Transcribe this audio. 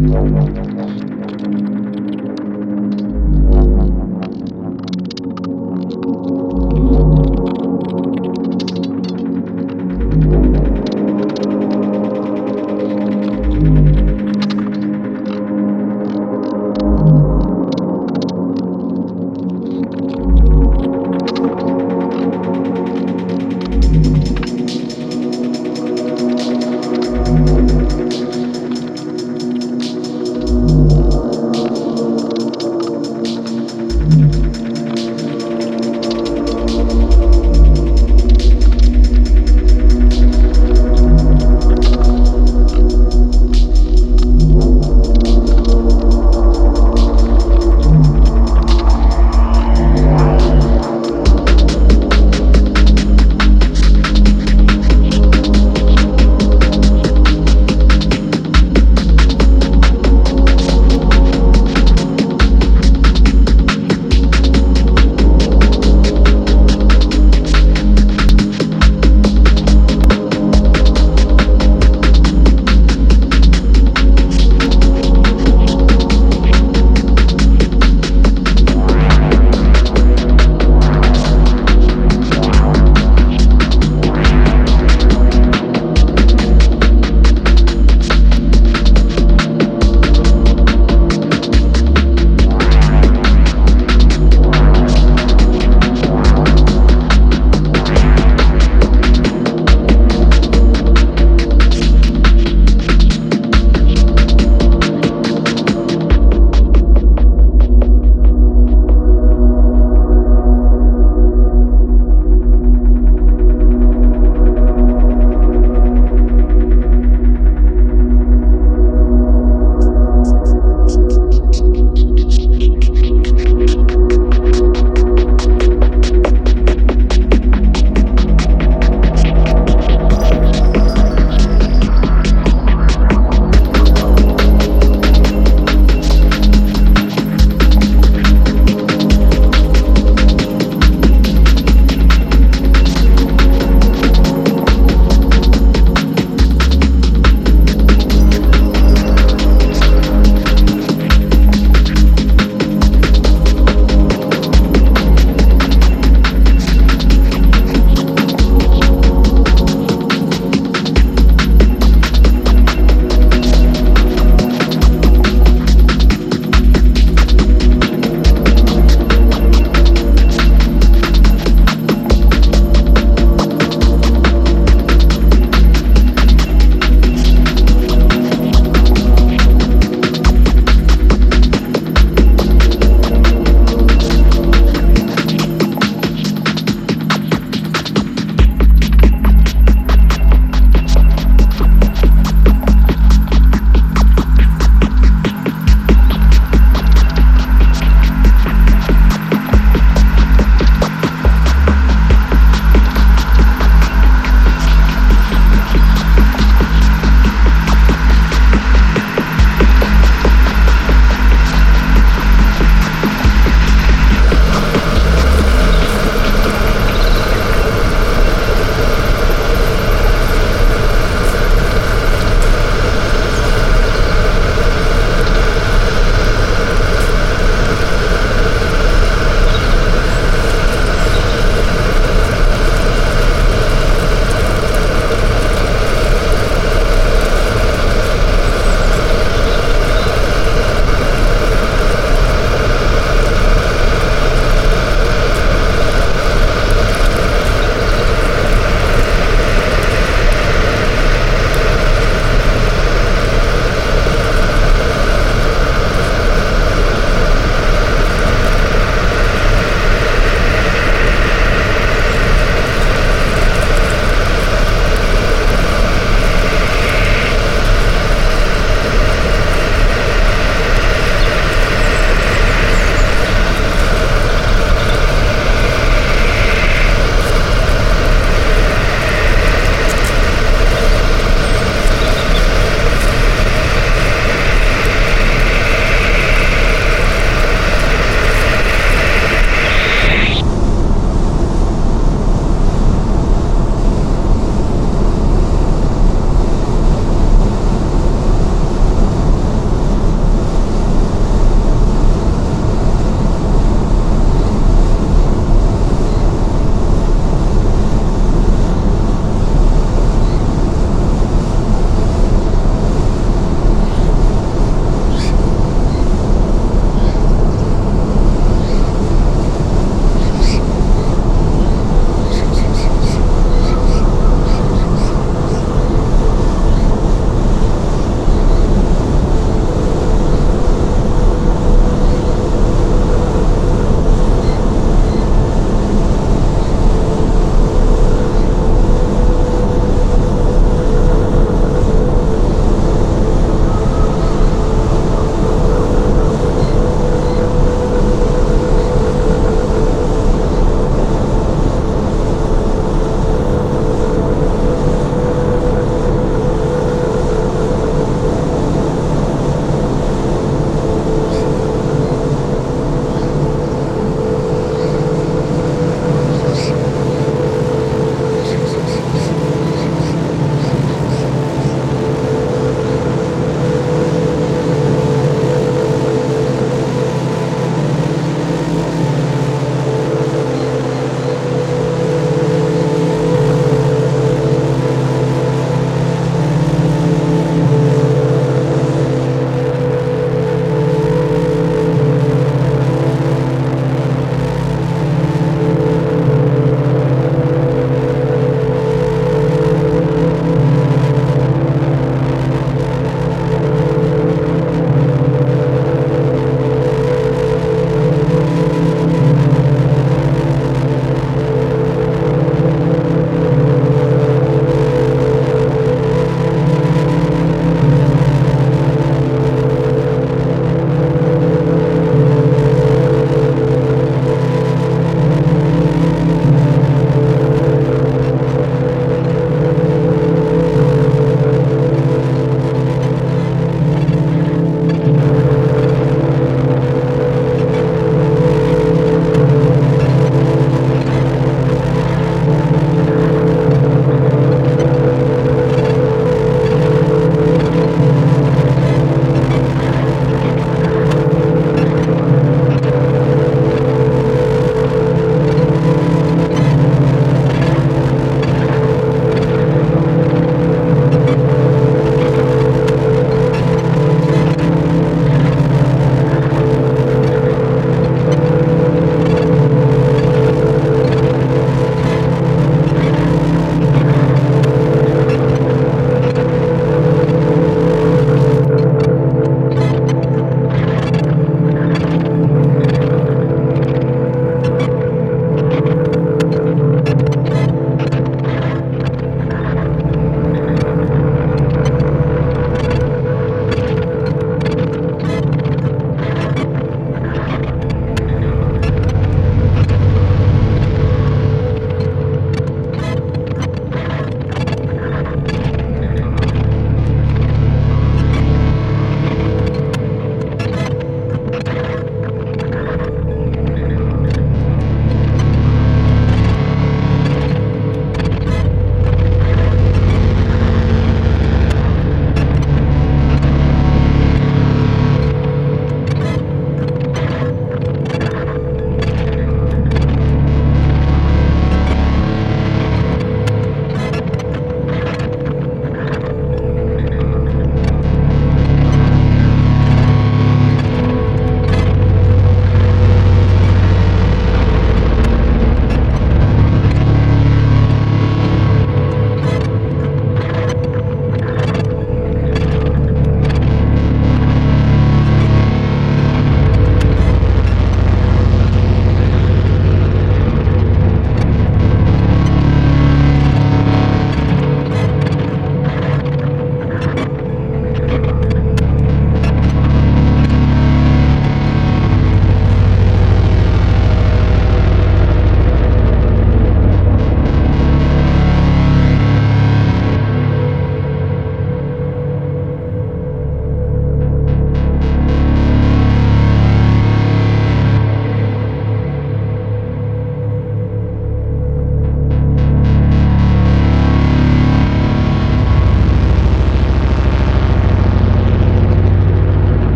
Música